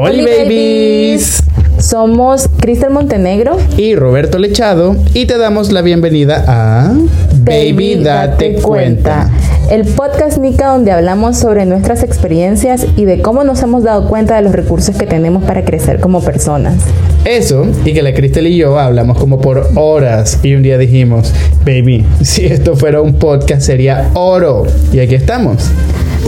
Hola babies. Somos Cristel Montenegro y Roberto Lechado y te damos la bienvenida a Baby, date cuenta. El podcast Nica donde hablamos sobre nuestras experiencias y de cómo nos hemos dado cuenta de los recursos que tenemos para crecer como personas. Eso, y que la Cristel y yo hablamos como por horas y un día dijimos, baby, si esto fuera un podcast sería oro. Y aquí estamos.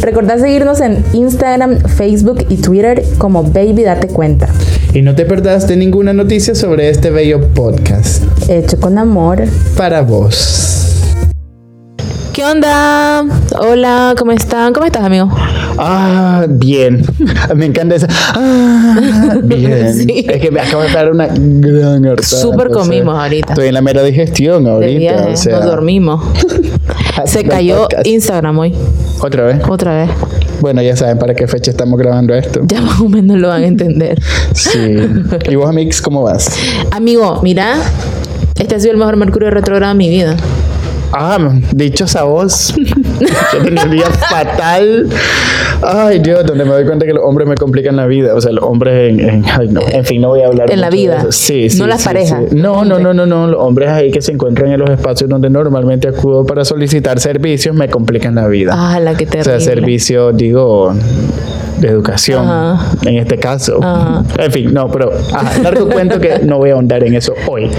Recordá seguirnos en Instagram, Facebook y Twitter como Baby Date Cuenta. Y no te perdás de ninguna noticia sobre este bello podcast. Hecho con amor. Para vos. ¿Qué onda? Hola, ¿cómo están? ¿Cómo estás, amigo? Ah, bien. Me encanta esa. Ah, bien. Sí. Es que me acabo de dar una gran hartada. Súper comimos ahorita. Estoy en la mera digestión ahorita. viaje, o sea, nos dormimos. Se cayó podcast. Instagram hoy, Otra vez. otra vez. Bueno, ya saben para qué fecha estamos grabando esto. Ya más o menos lo van a entender. Sí. ¿Y vos, Amix, cómo vas? Amigo, mira, este ha sido el mejor Mercurio retrógrado de mi vida. Ah, dichosa voz. Yo tenía un día fatal. Ay, Dios, donde me doy cuenta que los hombres me complican la vida. O sea, los hombres en, en- ay, no. en fin, no voy a hablar En la vida. Sí, sí. No las sí, parejas. sí. No, no, no, no, no. Los hombres ahí que se encuentran en los espacios donde normalmente acudo para solicitar servicios me complican la vida. Ah, la que o terrible. sea, servicios, digo, de educación, Ajá. en este caso. Ajá. En fin, no, pero ajá, largo cuento que no voy a ahondar en eso hoy.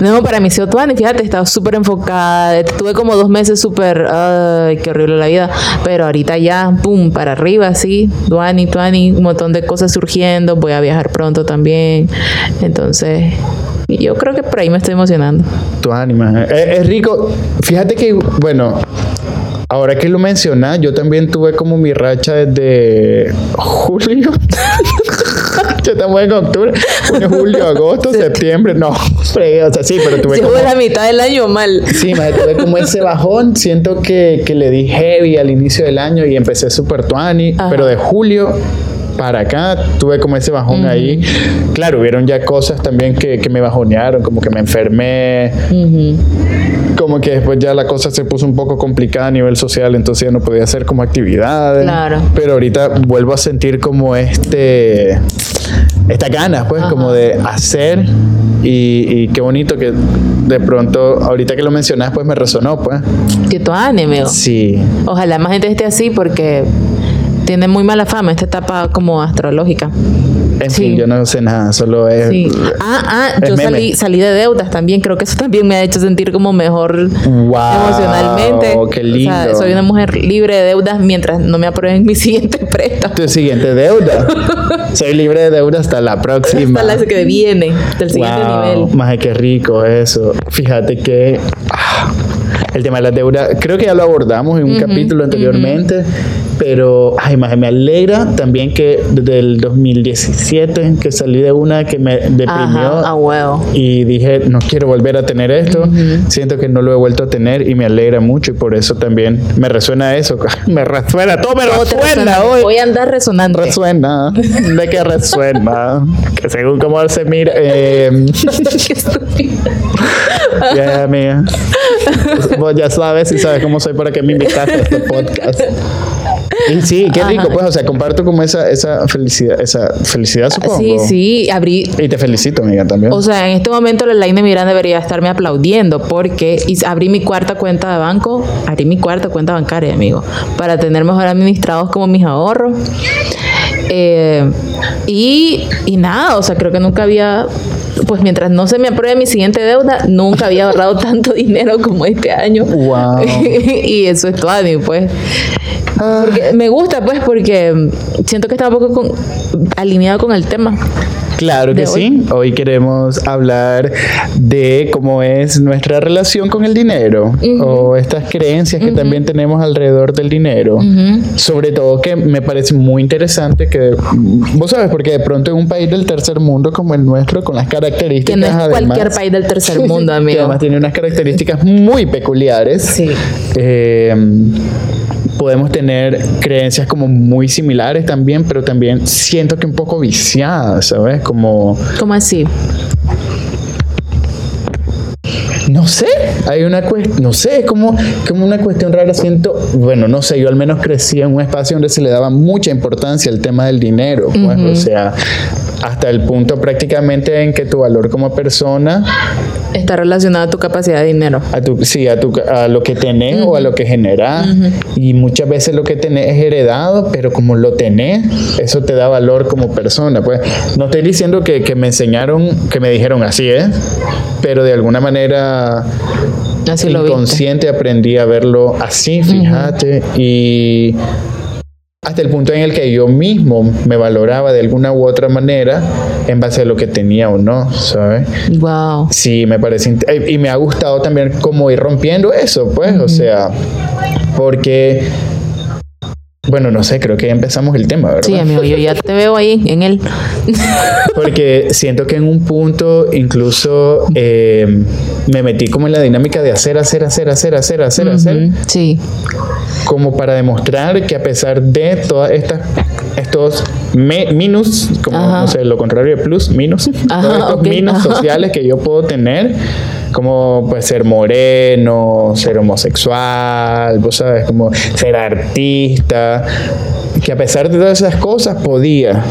No, para mí sí, Tuani, fíjate, estaba súper enfocada. Tuve como dos meses súper, ay, qué horrible la vida. Pero ahorita ya, pum, para arriba, sí. Tuani, Tuani, un montón de cosas surgiendo. Voy a viajar pronto también. Entonces, yo creo que por ahí me estoy emocionando. Tu ánima. Es, es rico. Fíjate que, bueno, ahora que lo mencionas, yo también tuve como mi racha desde julio. ya estamos en octubre. Junio, julio, agosto, septiembre. No, fregué, o sea, sí, pero tuve como... Llevo la mitad del año mal. Sí, me tuve como ese bajón. Siento que, que le di heavy al inicio del año y empecé súper tuani. Pero de julio para acá tuve como ese bajón ahí. Claro, hubieron ya cosas también que, que me bajonearon, como que me enfermé, como que después ya la cosa se puso un poco complicada a nivel social, entonces ya no podía hacer como actividades. Claro. Pero ahorita vuelvo a sentir como este, esta ganas, pues, como de hacer y, y qué bonito que de pronto, ahorita que lo mencionas, pues me resonó, pues. Que Tuani, amigo. Sí. Ojalá más gente esté así porque tiene muy mala fama esta etapa como astrológica. En Sí. fin, yo no sé nada, solo es... Sí. Ah, ah, es yo meme. salí, salí de deudas también. Creo que eso también me ha hecho sentir como mejor Wow, emocionalmente. qué O lindo. sea, soy una mujer libre de deudas mientras no me aprueben mi siguiente préstamo. Tu siguiente deuda. Soy libre de deuda hasta la próxima. Hasta la que viene, del siguiente Wow, nivel. Maje, qué rico eso. Fíjate que ah, el tema de la deuda, creo que ya lo abordamos en un capítulo anteriormente, pero ay, maje, me alegra también que desde el 2017 que salí de una que me deprimió Ajá, a huevo. y dije, no quiero volver a tener esto. Siento que no lo he vuelto a tener y me alegra mucho y por eso también me resuena eso. me resuena, todo me resuena hoy. Voy a andar resonante. Resuena, de que resuena, que según cómo se mira, eh, Qué ya amiga, vos ya sabes y sabes cómo soy para que me invitaste a este podcast. Y sí, qué rico, Ajá. pues, o sea, comparto como esa, esa felicidad, esa felicidad supongo. Sí, sí, abrí. Y te felicito, amiga, también. O sea, en este momento la Laine Miranda debería estarme aplaudiendo porque abrí mi cuarta cuenta de banco, abrí mi cuarta cuenta bancaria, amigo, para tener mejor administrados como mis ahorros. Eh, y, y nada, o sea, creo que nunca había, pues mientras no se me apruebe mi siguiente deuda, nunca había ahorrado tanto dinero como este año. Wow. y eso es todo, pues. Porque me gusta, pues, porque siento que está un poco con- alineado con el tema. Claro que sí. Hoy queremos hablar de cómo es nuestra relación con el dinero o estas creencias que también tenemos alrededor del dinero. Sobre todo que me parece muy interesante que, vos sabes, porque de pronto en un país del tercer mundo como el nuestro, con las características Que no es además, cualquier país del tercer mundo, que amigo. además tiene unas características muy peculiares. Sí. Eh, podemos tener creencias como muy similares también, pero también siento que un poco viciadas, ¿sabes? Como, ¿Cómo así? no sé, hay una cuestión, no sé, es como, como una cuestión rara, siento, bueno, no sé, yo al menos crecí en un espacio donde se le daba mucha importancia al tema del dinero, pues, o sea, hasta el punto prácticamente en que tu valor como persona está relacionado a tu capacidad de dinero. A tu, sí, a, tu, a lo que tenés o a lo que generás. Y muchas veces lo que tenés es heredado, pero como lo tenés, eso te da valor como persona. Pues no estoy diciendo que, que me enseñaron, que me dijeron así, ¿eh? Pero de alguna manera así inconsciente aprendí a verlo así, fíjate. Y hasta el punto en el que yo mismo me valoraba de alguna u otra manera en base a lo que tenía o no, ¿sabes? Wow. Sí, me parece y me ha gustado también como ir rompiendo eso, pues, o sea, porque bueno, no sé, creo que ya empezamos el tema, ¿verdad? Sí, amigo, yo ya te veo ahí en él. Porque siento que en un punto incluso eh, me metí como en la dinámica de hacer, hacer, hacer, hacer, hacer, hacer, hacer. Sí como para demostrar que a pesar de todas estas estos minus, como no sé, lo contrario de plus, minus, todos estos minus sociales que yo puedo tener, como pues ser moreno, ser homosexual, vos sabes, como ser artista, que a pesar de todas esas cosas podía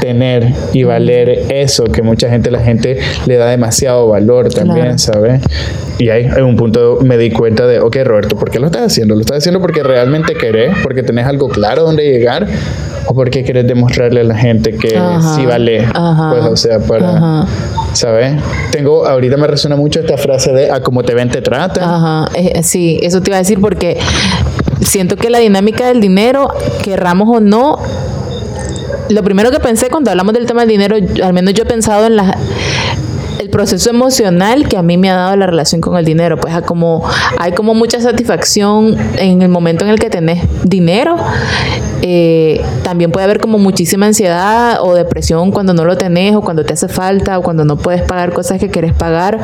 tener y valer eso, que mucha gente, la gente le da demasiado valor también, ¿sabes? Y ahí en un punto me di cuenta de, ok, Roberto, ¿por qué lo estás haciendo? ¿Lo estás haciendo porque realmente querés? ¿Porque tenés algo claro donde llegar? ¿O porque querés demostrarle a la gente que sí vale? Pues, o sea, para... ¿Sabes? Tengo, ahorita me resuena mucho esta frase de a como te ven te trata. Ajá, eh, sí, eso te iba a decir porque siento que la dinámica del dinero, querramos o no, lo primero que pensé cuando hablamos del tema del dinero, al menos yo he pensado en la el proceso emocional que a mí me ha dado la relación con el dinero, pues como hay como mucha satisfacción en el momento en el que tenés dinero. Eh, también puede haber como muchísima ansiedad o depresión cuando no lo tenés o cuando te hace falta o cuando no puedes pagar cosas que querés pagar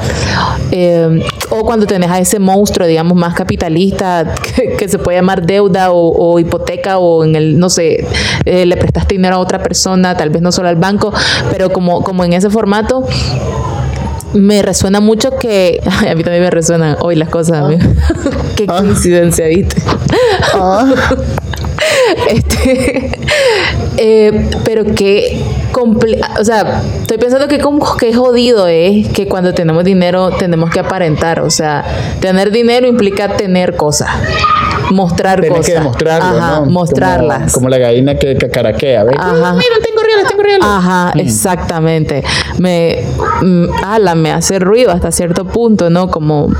eh, o cuando tenés a ese monstruo, digamos, más capitalista que, se puede llamar deuda o, hipoteca o en el, no sé, eh, le prestaste dinero a otra persona, tal vez no solo al banco, pero como, como en ese formato me resuena mucho que. a mí también me resuenan hoy las cosas. Ah. Qué ah. coincidencia, ¿viste? Ah. este. Eh, pero que. O sea, estoy pensando que, como, que jodido es que cuando tenemos dinero tenemos que aparentar. O sea, tener dinero implica tener cosas mostrar Tienes cosas. que demostrarlo, Ajá, mostrarlas. Como, la gallina que cacaraquea, ¿ves? Ajá. Mira, tengo. Ajá, mm. exactamente. Me, mm, ala, me hace ruido hasta cierto punto, ¿no? Como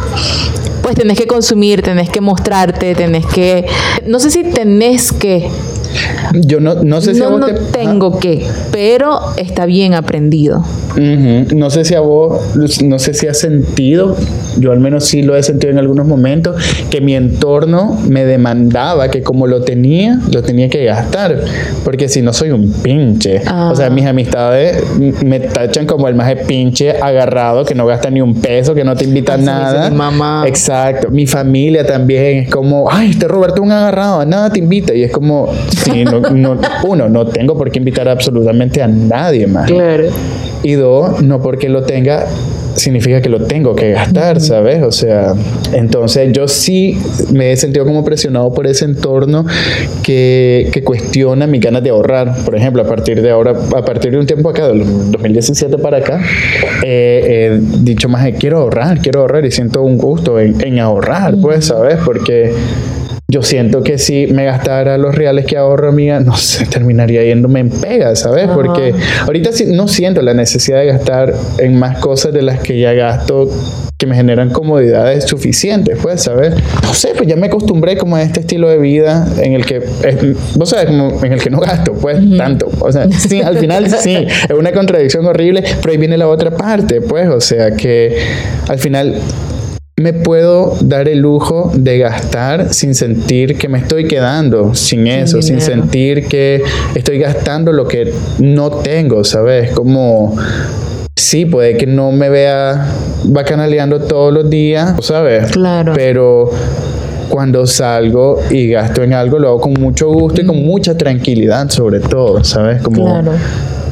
pues tenés que consumir, tenés que mostrarte, tenés que, no sé si tenés que, yo no, no sé si a vos no tengo que, pero está bien aprendido. No sé si a vos, no sé si has sentido, yo al menos sí lo he sentido en algunos momentos, que mi entorno me demandaba que como lo tenía, lo tenía que gastar, porque si no soy un pinche. O sea, ah. mis amistades me tachan como el más de pinche agarrado, que no gasta ni un peso, que no te invita a nada. Mi mamá. Exacto. Mi familia también es como, ay, este Roberto un agarrado, nada te invita. Y es como, Sí, no, uno, no tengo por qué invitar absolutamente a nadie más. Claro. Y dos, no porque lo tenga significa que lo tengo que gastar, ¿sabes? O sea, entonces yo sí me he sentido como presionado por ese entorno que, que cuestiona mi ganas de ahorrar. Por ejemplo, a partir de ahora, a partir de un tiempo acá, del 2017 para acá, he dicho más, quiero ahorrar, quiero ahorrar y siento un gusto en, en ahorrar, pues, ¿sabes? Porque yo siento que si me gastara los reales que ahorro, amiga, no sé, terminaría yéndome en pega, ¿sabes? Porque ahorita no siento la necesidad de gastar en más cosas de las que ya gasto que me generan comodidades suficientes, pues, ¿sabes? No sé, pues ya me acostumbré como a este estilo de vida en el que, vos sabes, como en el que no gasto, pues, tanto. O sea, sí, al final sí, es una contradicción horrible, pero ahí viene la otra parte, pues, o sea, que al final me puedo dar el lujo de gastar sin sentir que me estoy quedando sin eso, sin, sentir que estoy gastando lo que no tengo, ¿sabes? Como, sí, puede que no me vea bacanaleando todos los días, ¿sabes? Claro. Pero cuando salgo y gasto en algo, lo hago con mucho gusto y con mucha tranquilidad, sobre todo, ¿sabes? Como, claro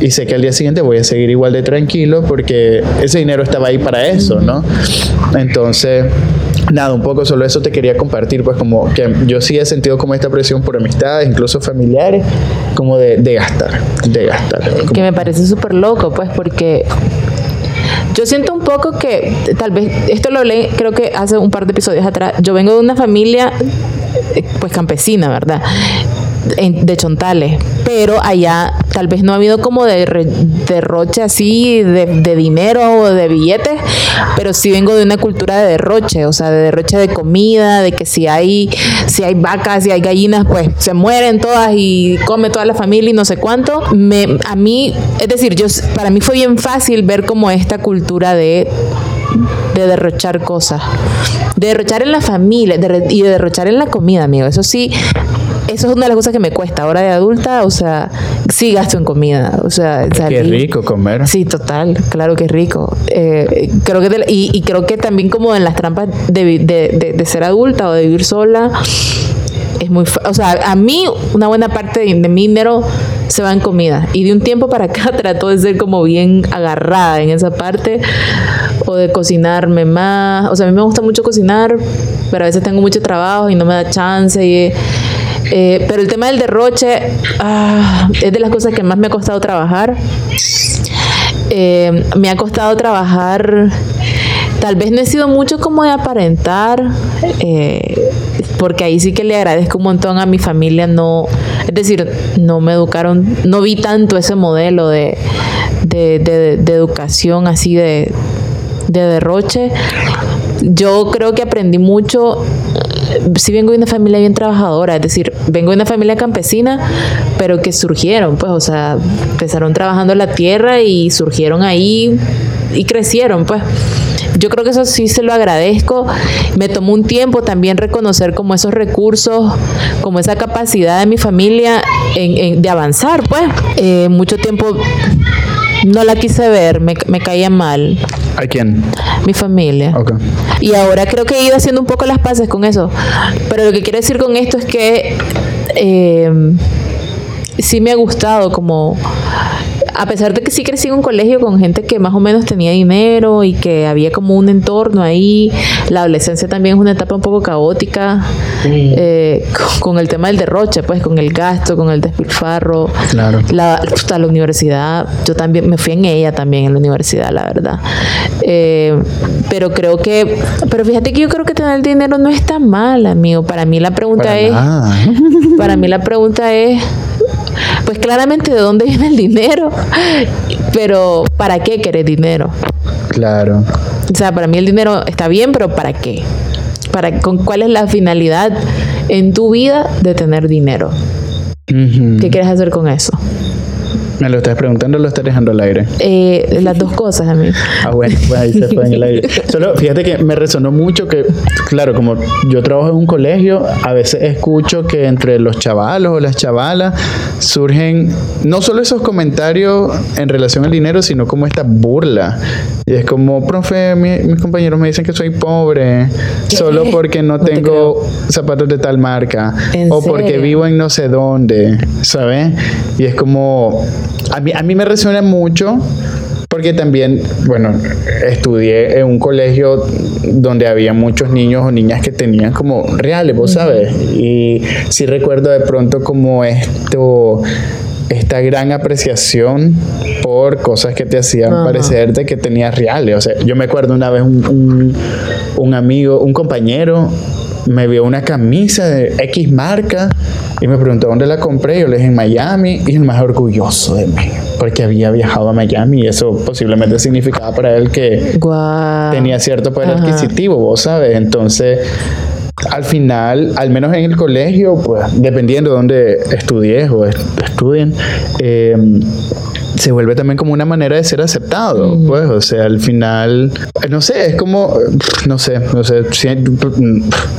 y sé que al día siguiente voy a seguir igual de tranquilo porque ese dinero estaba ahí para eso, ¿no? Entonces, nada, un poco solo eso te quería compartir, pues como que yo sí he sentido como esta presión por amistades, incluso familiares, como de, de gastar, de gastar. Que me parece súper loco, pues porque yo siento un poco que tal vez, esto lo leí creo que hace un par de episodios atrás, yo vengo de una familia eh, pues campesina, ¿verdad? De Chontales, pero allá tal vez no ha habido como de derroche así de, dinero o de billetes, pero sí vengo de una cultura de derroche, o sea, de derroche de comida, de que si hay, si hay vacas, si hay gallinas, pues se mueren todas y come toda la familia y no sé cuánto. Me, a mí, es decir, yo, para mí fue bien fácil ver como esta cultura de de derrochar cosas. De derrochar en la familia y de derrochar en la comida, amigo. Eso sí, eso es una de las cosas que me cuesta ahora de adulta, o sea, sí gasto en comida, o sea, Qué rico comer. Sí, total, claro que es rico. Eh, creo que y, creo que también como en las trampas de, ser adulta o de vivir sola, es muy, o sea, a mí una buena parte de, mi dinero se va en comida y de un tiempo para acá trato de ser como bien agarrada en esa parte de cocinarme más, o sea, a mí me gusta mucho cocinar, pero a veces tengo mucho trabajo y no me da chance eh, pero el tema del derroche ah, es de las cosas que más me ha costado trabajar. Eh, me ha costado trabajar, tal vez no he sido mucho como de aparentar, eh, porque ahí sí que le agradezco un montón a mi familia, no, es decir, no me educaron, no vi tanto ese modelo de, de, educación así de, de derroche. Yo creo que aprendí mucho sí vengo de una familia bien trabajadora, es decir, vengo de una familia campesina, pero que surgieron, pues, o sea, empezaron trabajando la tierra y surgieron ahí y crecieron, pues. Yo creo que eso sí se lo agradezco. Me tomó un tiempo también reconocer como esos recursos, como esa capacidad de mi familia de avanzar, pues. Eh, mucho tiempo no la quise ver, me, me caía mal. ¿A quién? Mi familia. Okay. Y ahora creo que he ido haciendo un poco las paces con eso. Pero lo que quiero decir con esto es que eh, sí me ha gustado como a pesar de que sí crecí en un colegio con gente que más o menos tenía dinero y que había como un entorno ahí, la adolescencia también es una etapa un poco caótica eh, con, el tema del derroche, pues con el gasto, con el despilfarro. Claro. La, la universidad, yo también me fui en ella también en la universidad, la verdad. Eh, pero creo que, pero fíjate que yo creo que tener dinero no está mal, amigo. Para mí la pregunta es, para mí la pregunta es pues claramente de dónde viene el dinero, pero ¿para qué querés dinero? Claro. O sea, para mí el dinero está bien, pero ¿para qué? ¿Para, con, ¿Cuál es la finalidad en tu vida de tener dinero? ¿Qué quieres hacer con eso? ¿Me lo estás preguntando o lo estás dejando al aire? Eh, las dos cosas, a mí. Ah, bueno, pues ahí se fue en el aire. Solo fíjate que me resonó mucho que, claro, como yo trabajo en un colegio, a veces escucho que entre los chavalos o las chavalas surgen no solo esos comentarios en relación al dinero, sino como esta burla. Y es como, profe, mis compañeros me dicen que soy pobre solo porque no, tengo zapatos de tal marca o porque vivo en no sé dónde, ¿sabes? Y es como a mí, a mí me resuena mucho porque también, bueno, estudié en un colegio donde había muchos niños o niñas que tenían como reales, vos sabes. Y sí recuerdo de pronto como esto, esta gran apreciación por cosas que te hacían parecerte que tenías reales. O sea, yo me acuerdo una vez un, un amigo, un compañero me vio una camisa de X marca y me preguntó dónde la compré. Yo le dije en Miami y el más orgulloso de mí porque había viajado a Miami y eso posiblemente significaba para él que tenía cierto poder adquisitivo, vos sabes. Entonces, al final, al menos en el colegio, pues dependiendo de dónde estudies o estudien, eh, se vuelve también como una manera de ser aceptado, pues, o sea, al final, no sé, es como, no sé, no sé,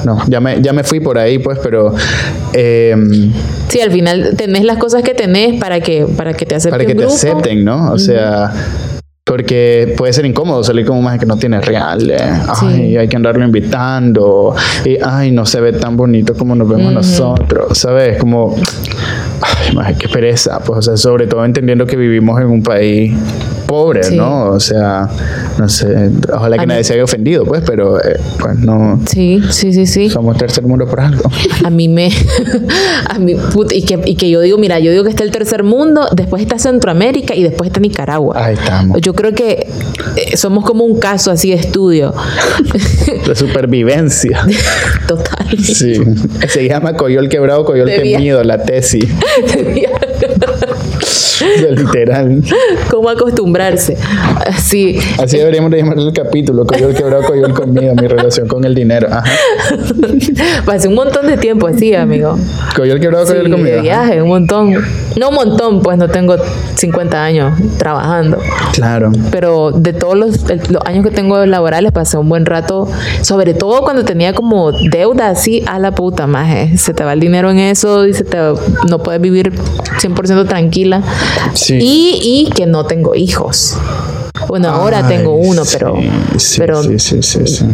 no, ya me, ya me fui por ahí, pues, pero... Eh, sí, al final tenés las cosas que tenés para que, para que te acepten. Para que te acepten, ¿no? O sea... Porque puede ser incómodo salir como más que no tiene real. Eh. Ay, hay que andarlo invitando. Y ay, no se ve tan bonito como nos vemos nosotros. ¿Sabes? Como ay, qué pereza, pues, o sea, sobre todo entendiendo que vivimos en un país pobre, ¿no? O sea, no sé, ojalá que nadie se haya ofendido, pues, pero eh, pues no. Sí, sí, sí, sí. Somos tercer mundo por algo. A mí me. a mí, y, que, y que yo digo, mira, yo digo que está el tercer mundo, después está Centroamérica y después está Nicaragua. Ahí estamos. Yo creo que eh, somos como un caso así de estudio. de supervivencia. Total. Sí. Se llama Coyol quebrado, Coyol temido, la tesis. literal. ¿Cómo acostumbrarse? Así. Así deberíamos de llamarle el capítulo, Coyol quebrado, Coyol conmigo, mi relación con el dinero. Ajá. Pasé un montón de tiempo así, amigo. Coyol quebrado, Coyol conmigo. De viaje, un montón. No un montón, pues no tengo 50 años trabajando. Claro. Pero de todos los, los años que tengo laborales pasé un buen rato, sobre todo cuando tenía como deuda así a la puta maje. Se te va el dinero en eso y se te, no puedes vivir 100% tranquila. Y, y que no tengo hijos. Bueno, ahora tengo uno, pero, pero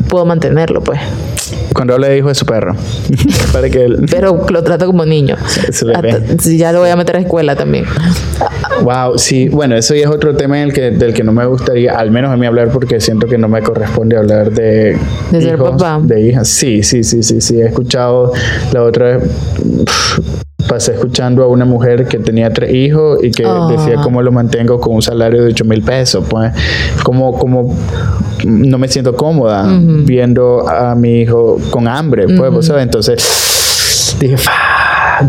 puedo mantenerlo, pues. Cuando le dijo de su perro. Para que Pero lo trato como niño. ya lo voy a meter a escuela también. Wow, sí, bueno, eso ya es otro tema el que, del que no me gustaría, al menos a mí hablar, porque siento que no me corresponde hablar de. De ser papá. De hijas. Sí, sí, sí, sí, sí. He escuchado la otra vez pasé escuchando a una mujer que tenía tres hijos y que decía ah. cómo lo mantengo con un salario de 8 mil pesos. Pues, como, como no me siento cómoda viendo a mi hijo con hambre, pues, ¿sabes? Entonces dije,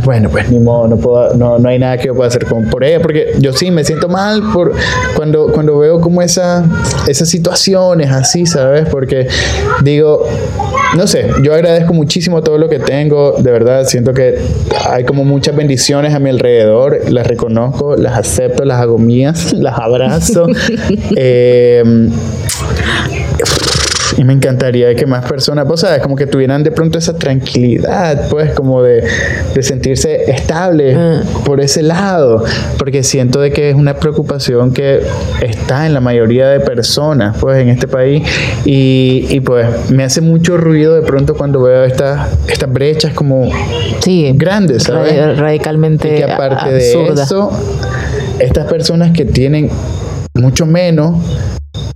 bueno, pues ni modo, no, puedo, no, no hay nada que yo pueda hacer por ella, porque yo sí me siento mal por cuando, cuando veo como esa, esas situaciones así, ¿sabes? Porque digo, no sé, yo agradezco muchísimo todo lo que tengo, de verdad, siento que hay como muchas bendiciones a mi alrededor, las reconozco, las acepto, las hago mías, las abrazo. eh, y me encantaría que más personas, pues, sabes, como que tuvieran de pronto esa tranquilidad, pues, como de, de sentirse estable ah. por ese lado, porque siento de que es una preocupación que está en la mayoría de personas, pues, en este país, y, y pues me hace mucho ruido de pronto cuando veo estas estas brechas como sí, grandes, ¿sabes? Radicalmente y que aparte de eso, estas personas que tienen mucho menos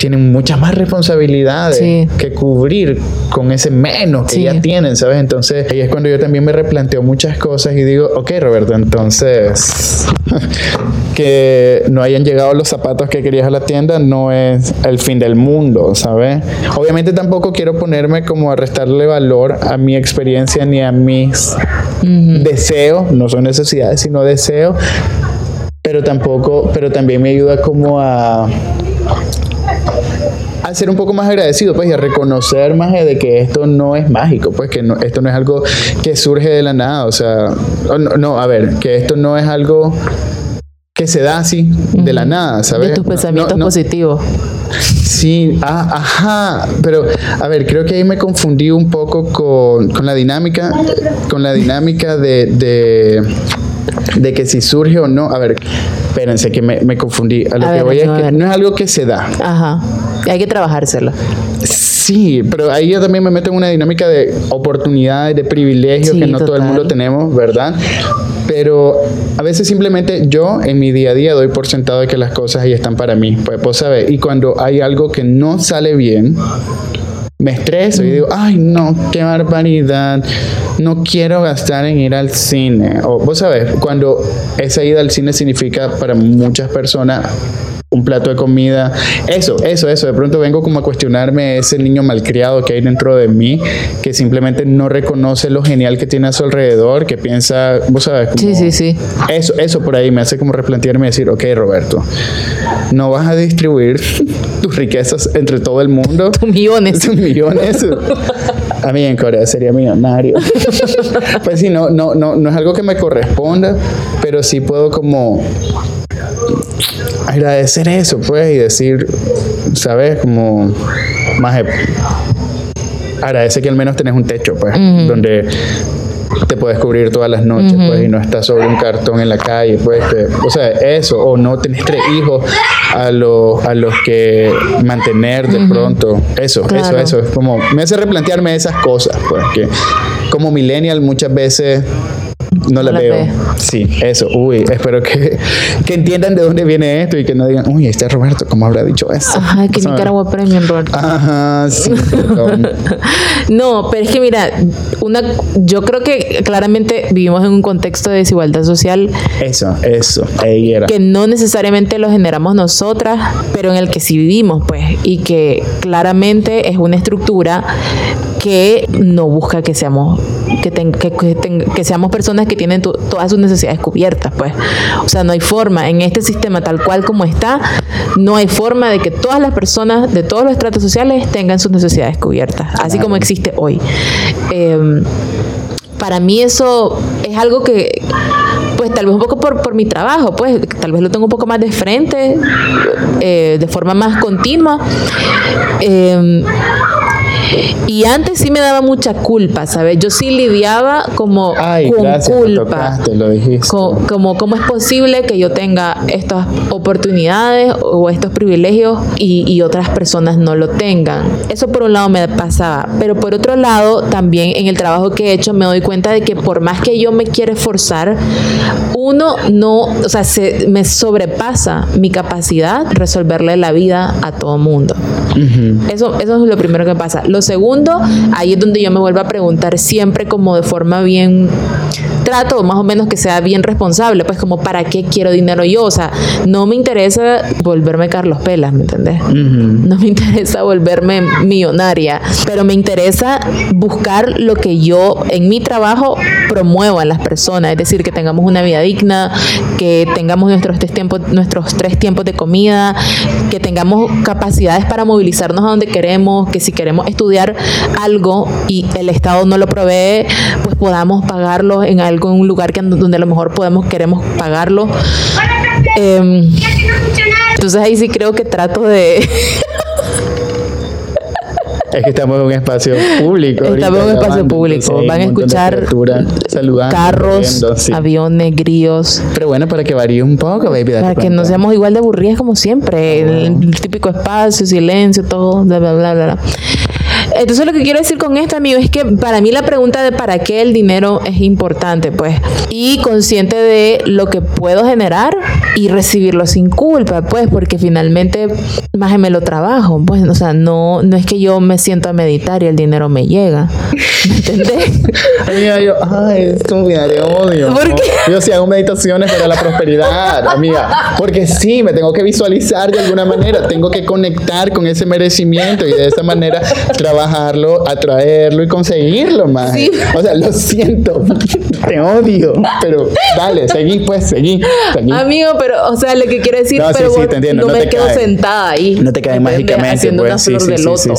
tienen muchas más responsabilidades que cubrir con ese menos que ya tienen, ¿sabes? Entonces ahí es cuando yo también me replanteo muchas cosas y digo, ok Roberto, entonces que no hayan llegado los zapatos que querías a la tienda no es el fin del mundo, ¿sabes? Obviamente tampoco quiero ponerme como a restarle valor a mi experiencia ni a mis deseos, no son necesidades, sino deseos, pero tampoco, pero también me ayuda como a a ser un poco más agradecido, pues, y a reconocer más de que esto no es mágico, pues, que no, esto no es algo que surge de la nada, o sea, no, a ver, que esto no es algo que se da así de la nada, ¿sabes? De tus pensamientos positivos. Sí, ah, ajá, pero a ver, creo que ahí me confundí un poco con, con la dinámica, con la dinámica de, de, de que si surge o no, a ver, espérense que me, me confundí. A lo que voy es que no es algo que se da. Ajá. Hay que trabajárselo. Sí, pero ahí yo también me meto en una dinámica de oportunidades, de privilegios que no todo el mundo tenemos, ¿verdad? Pero a veces simplemente yo en mi día a día doy por sentado de que las cosas ahí están para mí. Pues, pues sabes, y cuando hay algo que no sale bien, me estreso y digo, ay no, qué barbaridad, no quiero gastar en ir al cine. O vos sabes, cuando esa ida al cine significa para muchas personas un plato de comida. Eso, eso, eso. De pronto vengo como a cuestionarme ese niño malcriado que hay dentro de mí, que simplemente no reconoce lo genial que tiene a su alrededor, que piensa, vos sabes. sí, sí, sí. Eso, eso por ahí me hace como replantearme y decir, ok, Roberto, no vas a distribuir tus riquezas entre todo el mundo. Tus millones. Tus millones. A mí en Corea sería millonario. pues sí, no, no, no, no es algo que me corresponda, pero sí puedo como agradecer eso, pues, y decir, ¿sabes? Como más agradece que al menos tenés un techo, pues, donde te puedes cubrir todas las noches, pues, y no estás sobre un cartón en la calle, pues, o sea, eso, o no tenés tres hijos a, los a los que mantener de pronto, eso, eso, eso, es como, me hace replantearme esas cosas, pues, que como millennial muchas veces no, la veo. Sí, eso. Uy, espero que, que entiendan de dónde viene esto y que no digan, uy, este Roberto, ¿cómo habrá dicho eso? Ajá, que Nicaragua Premium, Roberto. Ajá, sí, no, pero es que mira, una, yo creo que claramente vivimos en un contexto de desigualdad social. Eso, eso, ahí era. Que no necesariamente lo generamos nosotras, pero en el que sí vivimos, pues, y que claramente es una estructura que no busca que seamos que, que, seamos personas que tienen todas sus necesidades cubiertas, pues. O sea, no hay forma en este sistema tal cual como está, no hay forma de que todas las personas de todos los estratos sociales tengan sus necesidades cubiertas, así como existe hoy. Em, para mí eso es algo que pues tal vez un poco por, por mi trabajo, pues tal vez lo tengo un poco más de frente, eh, de forma más continua. Eh, y antes sí me daba mucha culpa, ¿sabes? Yo sí lidiaba como con culpa. lo dijiste. como cómo es posible que yo tenga estas oportunidades o estos privilegios y, y, otras personas no lo tengan. Eso por un lado me pasaba, pero por otro lado también en el trabajo que he hecho me doy cuenta de que por más que yo me quiera esforzar, uno no, o sea, se, me sobrepasa mi capacidad resolverle la vida a todo mundo. eso, eso es lo primero que pasa. Lo segundo, ahí es donde yo me vuelvo a preguntar siempre como de forma bien trato más o menos que sea bien responsable, pues como para qué quiero dinero yo, o sea, no me interesa volverme Carlos Pelas, ¿me entendés? No me interesa volverme millonaria, pero me interesa buscar lo que yo en mi trabajo promuevo a las personas, es decir, que tengamos una vida digna, que tengamos nuestros tres tiempos, nuestros tres tiempos de comida, que tengamos capacidades para movilizarnos a donde queremos, que si queremos estudiar algo y el Estado no lo provee, pues podamos pagarlo en algo, en un lugar que, donde a lo mejor podemos, queremos pagarlo. Em, entonces ahí sí creo que trato de... Es que estamos en un espacio público. Estamos en un espacio público. Van a escuchar carros, aviones, grillos. Pero bueno, para que varíe un poco, baby. Para que no seamos igual de aburridas como siempre. El, típico espacio, silencio, todo, bla, bla, bla, bla. Entonces lo que quiero decir con esto, amigo, es que para mí la pregunta de para qué el dinero es importante, pues, y consciente de lo que puedo generar y recibirlo sin culpa, pues, porque finalmente más me lo trabajo, pues, o sea, no, no es que yo me siento a meditar y el dinero me llega, ¿me entendés? amiga, yo, ay, es como me odio. ¿Por qué? Yo sí hago meditaciones para la prosperidad, amiga, porque sí, me tengo que visualizar de alguna manera, tengo que conectar con ese merecimiento y de esa manera trabajarlo, atraerlo y conseguirlo, más. O sea, lo siento, te odio, pero dale, seguí pues, seguí, Amigo, pero, o sea, lo que quiero decir, pero no, me quedo sentada ahí. No te cae mágicamente. Haciendo pues. una flor de loto.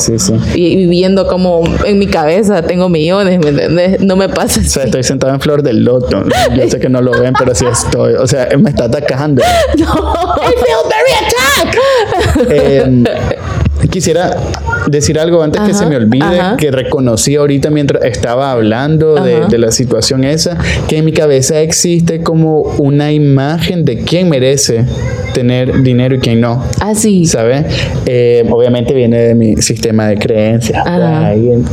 Y viviendo como en mi cabeza tengo millones, ¿me? No me pasa O sea, estoy sentado en flor del loto. Yo sé que no lo ven, pero sí estoy. O sea, me está atacando. No. I feel very attacked. Eh, quisiera decir algo antes que se me olvide, que reconocí ahorita mientras estaba hablando de, de, la situación esa, que en mi cabeza existe como una imagen de quién merece tener dinero y quién no. Ah, sí. ¿Sabes? Eh, obviamente viene de mi sistema de creencias,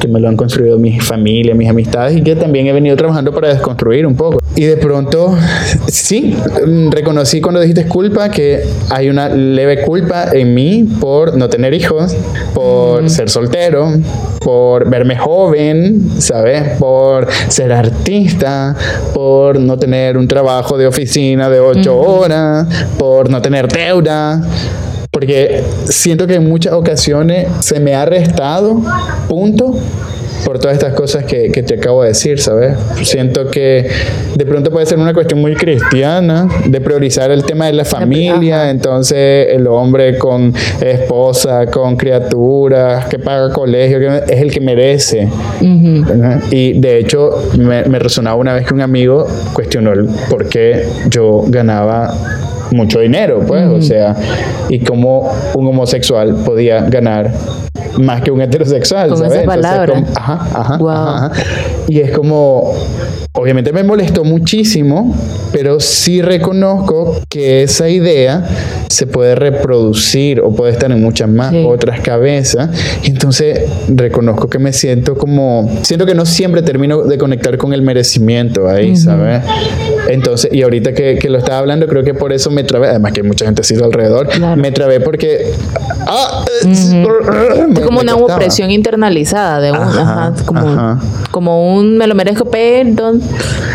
que me lo han construido mi familia, mis amistades y que también he venido trabajando para desconstruir un poco. Y de pronto, sí, reconocí cuando dijiste culpa que hay una leve culpa en mí por no tener hijos, por ser soltero, por verme joven, ¿sabes? Por ser artista, por no tener un trabajo de oficina de ocho horas, por no tener deuda. Porque siento que en muchas ocasiones se me ha restado, punto, por todas estas cosas que, que, te acabo de decir, ¿sabes? Siento que de pronto puede ser una cuestión muy cristiana de priorizar el tema de la familia, entonces el hombre con esposa, con criaturas, que paga colegio, que es el que merece. Y de hecho me, me resonaba una vez que un amigo cuestionó el por qué yo ganaba mucho dinero, pues, o sea, y como un homosexual podía ganar más que un heterosexual, Con ¿sabes? esa palabra. como- ajá, ajá, Wow. ajá, ajá. Y es como, obviamente me molestó muchísimo, pero sí reconozco que esa idea se puede reproducir o puede estar en muchas más Sí. otras cabezas. Y entonces reconozco que me siento como, siento que no siempre termino de conectar con el merecimiento ahí, ¿sabes? Entonces, y ahorita que, que lo estaba hablando, creo que por eso me trabé, además que hay mucha gente así alrededor, Claro. me trabé porque... Ah, me- como me una costaba. opresión internalizada de un, Ajá, ajá, como, ajá. como un me lo merezco, perdón,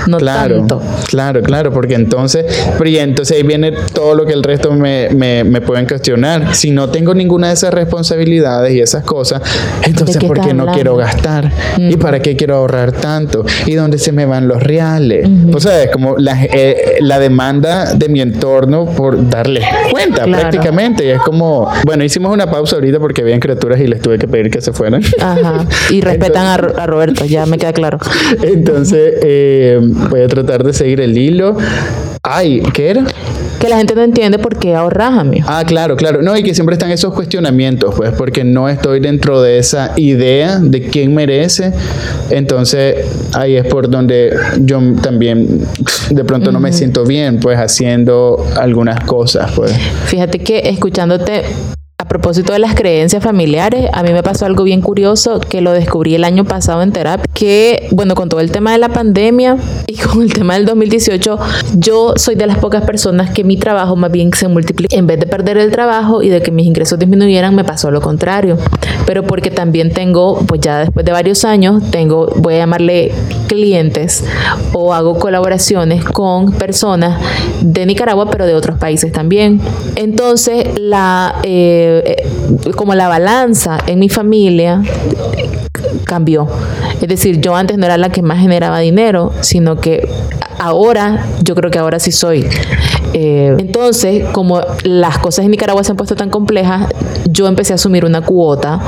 no Claro, tanto. claro, claro, porque entonces, pero y entonces ahí viene todo lo que el resto me, me, me pueden cuestionar. Si no tengo ninguna de esas responsabilidades y esas cosas, entonces ¿por qué no hablando? quiero gastar? ¿Y para qué quiero ahorrar tanto? ¿Y dónde se me van los reales? O sea, es como la, eh, la demanda de mi entorno por darles cuenta Claro. prácticamente. Y es como, bueno, hicimos una pausa ahorita porque habían criaturas y les tuve que pedir que se fueran. Ajá. Y respetan a, a Roberto, ya me queda claro. Entonces, eh, voy a tratar de seguir el hilo. Ay, ¿qué era? Que la gente no entiende por qué ahorras, amigo. Ah, claro, claro. No, y que siempre están esos cuestionamientos, pues, porque no estoy dentro de esa idea de quién merece. Entonces, ahí es por donde yo también de pronto no me siento bien, pues, haciendo algunas cosas, pues. Fíjate que escuchándote a propósito de las creencias familiares, a mí me pasó algo bien curioso que lo descubrí el año pasado en terapia, que bueno, con todo el tema de la pandemia y con el tema del 2018, yo soy de las pocas personas que mi trabajo más bien se multiplica. En vez de perder el trabajo y de que mis ingresos disminuyeran, me pasó lo contrario. Pero porque también tengo, pues ya después de varios años, tengo, voy a llamarle clientes o hago colaboraciones con personas de Nicaragua, pero de otros países también. Entonces, la, eh, eh, como la balanza en mi familia cambió. Es decir, yo antes no era la que más generaba dinero, sino que ahora, yo creo que ahora sí soy. Eh, entonces, como las cosas en Nicaragua se han puesto tan complejas, yo empecé a asumir una cuota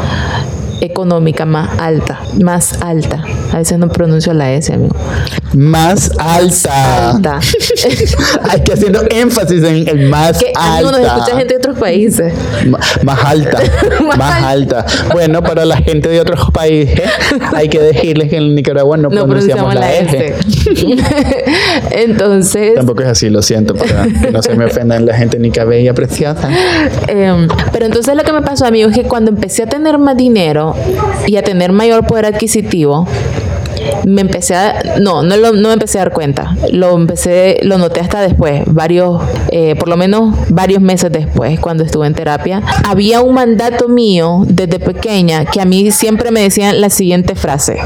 económica más alta, más alta. A veces no pronuncio la S, amigo. Más alta. Alta. Hay que haciendo énfasis en el más que alta. amigo nos escucha gente de otros países. Más alta, Más más alta. Bueno, para la gente de otros países hay que decirles que en Nicaragua no, No pronunciamos pronunciamos la, S. Entonces, Tampoco es así, lo siento, para que no se me ofendan la gente ni cabella preciosa. Em, pero entonces lo que me pasó a mí es que cuando empecé a tener más dinero y a tener mayor poder adquisitivo, me empecé a no no lo- no me empecé a dar cuenta lo empecé lo noté hasta después varios eh, por lo menos varios meses después cuando estuve en terapia había un mandato mío desde pequeña que a mí siempre me decían la siguiente frase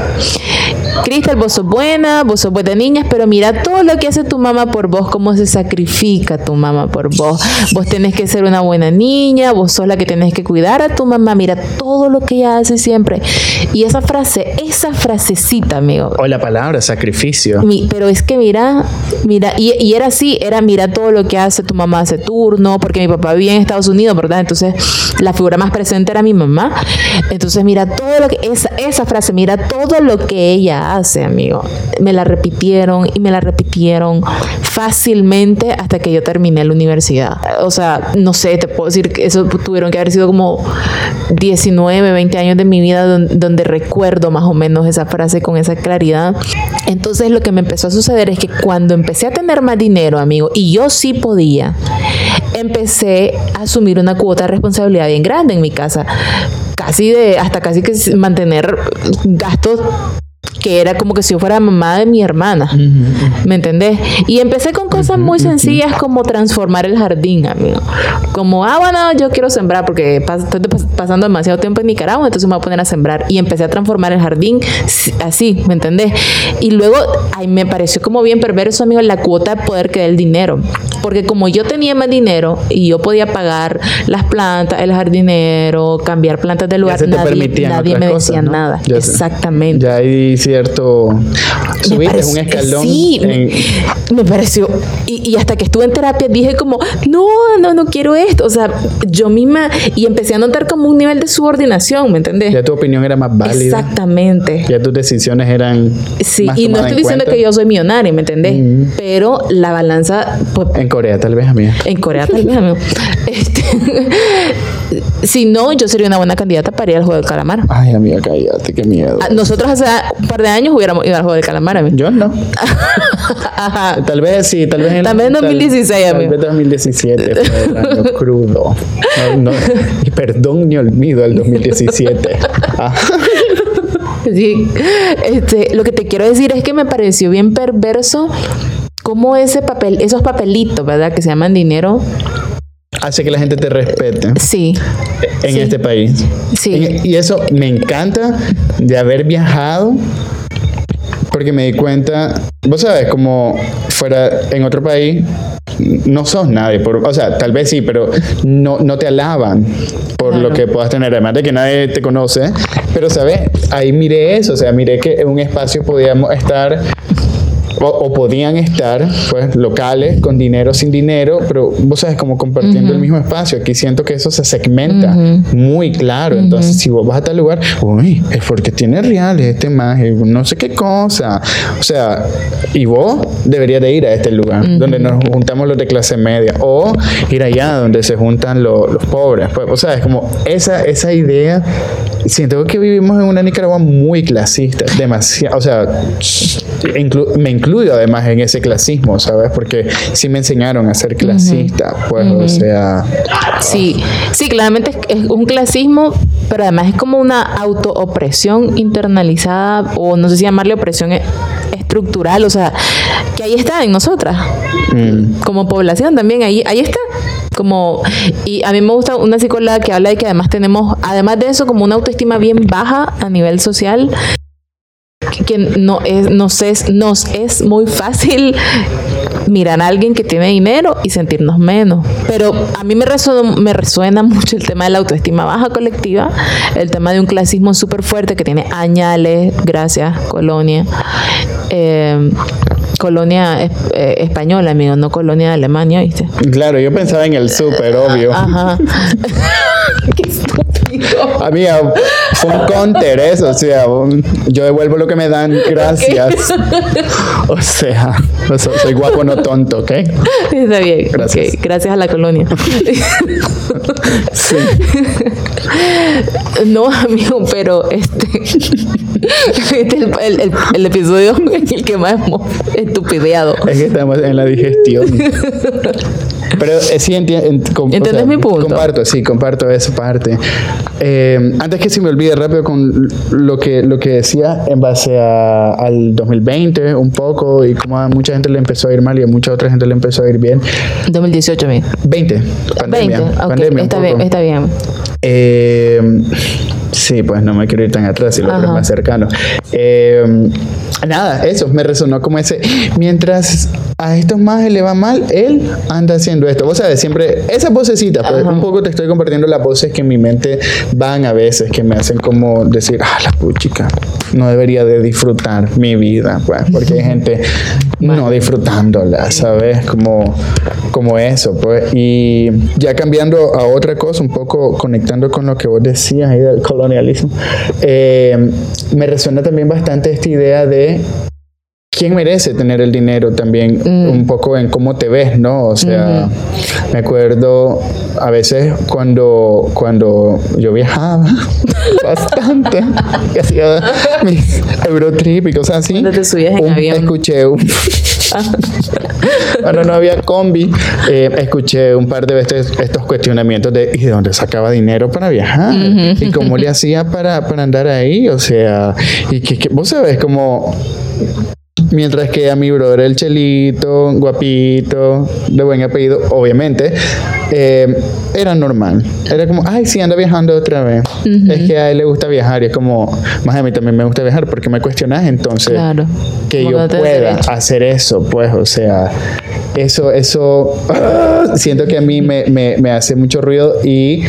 Cristel, vos sos buena, vos sos buena niña, pero mira todo lo que hace tu mamá por vos, cómo se sacrifica tu mamá por vos. Vos tenés que ser una buena niña, vos sos la que tenés que cuidar a tu mamá, mira todo lo que ella hace siempre. Y esa frase, esa frasecita, amigo. O la palabra sacrificio. mi- pero es que mira, mira, y, y era así, era mira todo lo que hace tu mamá hace turno, porque mi papá vivía en Estados Unidos, ¿verdad? Entonces la figura más presente era mi mamá. Entonces mira todo lo que, esa, esa frase, mira todo lo que ella hace, amigo. Me la repitieron y me la repitieron fácilmente hasta que yo terminé la universidad. O sea, no sé, te puedo decir que eso tuvieron que haber sido como 19, 20 años de mi vida don- donde, recuerdo más o menos esa frase con esa claridad. Entonces lo que me empezó a suceder es que cuando empecé a tener más dinero, amigo, y yo sí podía, empecé a asumir una cuota de responsabilidad bien grande en mi casa. Casi de, hasta casi que mantener gastos que era como que si yo fuera mamá de mi hermana. ¿Me entendés? Y empecé con cosas muy sencillas como transformar el jardín, amigo. Como, ah, bueno, yo quiero sembrar porque pas- estoy pas- pasando demasiado tiempo en Nicaragua, entonces me voy a poner a sembrar. Y empecé a transformar el jardín así, ¿me entendés? Y luego, ay, me pareció como bien perverso, amigo, la cuota de poder que da el dinero. Porque como yo tenía más dinero y yo podía pagar las plantas, el jardinero, cambiar plantas Ya lugar, nadie, nadie me cosas, decía ¿no? nada. Ya Exactamente. Ya hay cierto. Subiste un escalón. Sí, en- me, me pareció y, y hasta que estuve en terapia dije como, no, no, no quiero esto. O sea, yo misma, y empecé a notar como un nivel de subordinación, ¿me entendés? Ya tu opinión era más válida. Exactamente. Ya tus decisiones eran. Sí, más y no estoy en diciendo cuenta. que yo soy millonaria, ¿me entendés? Pero la balanza, pues, En Corea, tal vez, amiga. en Corea tal vez, amigo. Este, si no, yo sería una buena candidata para ir al juego del calamar. Ay, amiga, cállate, qué miedo. Ah, Nosotros hace un par de años hubiéramos ido al juego del calamar, amigo. Yo no. Ajá. Tal vez sí, tal vez en Tal vez en 2016, tal, amigo. Tal vez 2017 fue el año crudo. No, no, y perdón ni olvido el 2017. Ah, Sí. Este, lo que te quiero decir es que me pareció bien perverso cómo ese papel, esos papelitos, ¿verdad? Que se llaman dinero. Hace que la gente te respete Sí. en Sí. este país. Sí. Y eso me encanta de haber viajado porque me di cuenta, vos sabes, como fuera en otro país, no sos nadie. Por, o sea, tal vez sí, pero no, no te alaban por Claro. lo que puedas tener. Además de que nadie te conoce. Pero, ¿sabes? Ahí miré eso. O sea, miré que en un espacio podíamos estar o, o podían estar pues locales con dinero sin dinero pero vos sabes como compartiendo el mismo espacio. Aquí siento que eso se segmenta muy claro. Entonces si vos vas a tal lugar uy es porque tiene reales este más no sé qué cosa. O sea y vos deberías de ir a este lugar donde nos juntamos los de clase media o ir allá donde se juntan lo- los pobres. Pues o sea es como esa esa idea siento que vivimos en una Nicaragua muy clasista demasiado o sea inclu- me incluyo además en ese clasismo, ¿sabes? Porque sí me enseñaron a ser clasista, pues, o sea, Sí, sí, claramente es, es un clasismo, pero además es como una autoopresión internalizada, o no sé si llamarle opresión e- estructural, o sea, que ahí está en nosotras, mm, como población también, ahí, ahí está. Como, y a mí me gusta una psicóloga que habla de que además tenemos, además de eso, como una autoestima bien baja a nivel social, que- no es, nos es, nos es muy fácil mirar a alguien que tiene dinero y sentirnos menos. Pero a mí me resuena, me resuena mucho el tema de la autoestima baja colectiva, el tema de un clasismo súper fuerte que tiene añales, gracias, colonia. Eh, colonia es- eh, española, amigo, no colonia de Alemania, ¿viste? claro, yo pensaba en el súper, obvio. Ajá. Qué estúpido. Amiga, fue un counter eso, o sea, un- yo devuelvo lo que me dan, gracias. O sea, soy guapo, no tonto, ¿ok? Está bien. Gracias. Gracias a la colonia. Sí. No, amigo, pero este, este es el, el- el- el episodio en el que más hemos estupideado. Es que estamos en la digestión. Pero eh, sí entiendo. ¿Entiendes mi punto? Comparto, sí, comparto esa parte. Eh, antes que se me olvide rápido con lo que, lo que decía en base a- al 2020, un poco, y cómo a mucha gente le empezó a ir mal y a mucha otra gente le empezó a ir bien. 2018, amigo. 20, pandemia. 20. Ok, pandemia está bien, está bien. Eh, sí, pues no me quiero ir tan atrás, y lo Ajá. más cercano. Eh, nada, eso me resonó como ese. Mientras a estos más le va mal, él anda haciendo esto. Vos sabes, siempre esas vocecitas, pues, Ajá. un poco te estoy compartiendo las voces que en mi mente van a veces, que me hacen como decir, ah, la puchica, no debería de disfrutar mi vida, pues, porque hay gente no disfrutándola, ¿sabes? Como, como eso, pues. Y ya cambiando a otra cosa, un poco conectando con lo que vos decías ahí del colonialismo, eh, me resuena también bastante esta idea de quién merece tener el dinero también, un poco en cómo te ves, ¿no? O sea, me acuerdo a veces cuando, cuando yo viajaba bastante, que hacía mis Eurotrip y cosas así. Cuando te subías en un- avión. Escuché un... Cuando no había combi, eh, escuché un par de veces estos cuestionamientos de ¿y de dónde sacaba dinero para viajar? ¿Y cómo le hacía para, para andar ahí? O sea, y que, que- vos sabés como Mientras que a mi brother el Chelito, guapito, de buen apellido, obviamente, eh, era normal. Era como, ay, sí, anda viajando otra vez. Es que a él le gusta viajar y es como, más a mí también me gusta viajar porque me cuestionas entonces Claro. que Como yo no pueda hacer eso, pues, o sea, eso, eso, ah, siento que a mí me, me, me hace mucho ruido y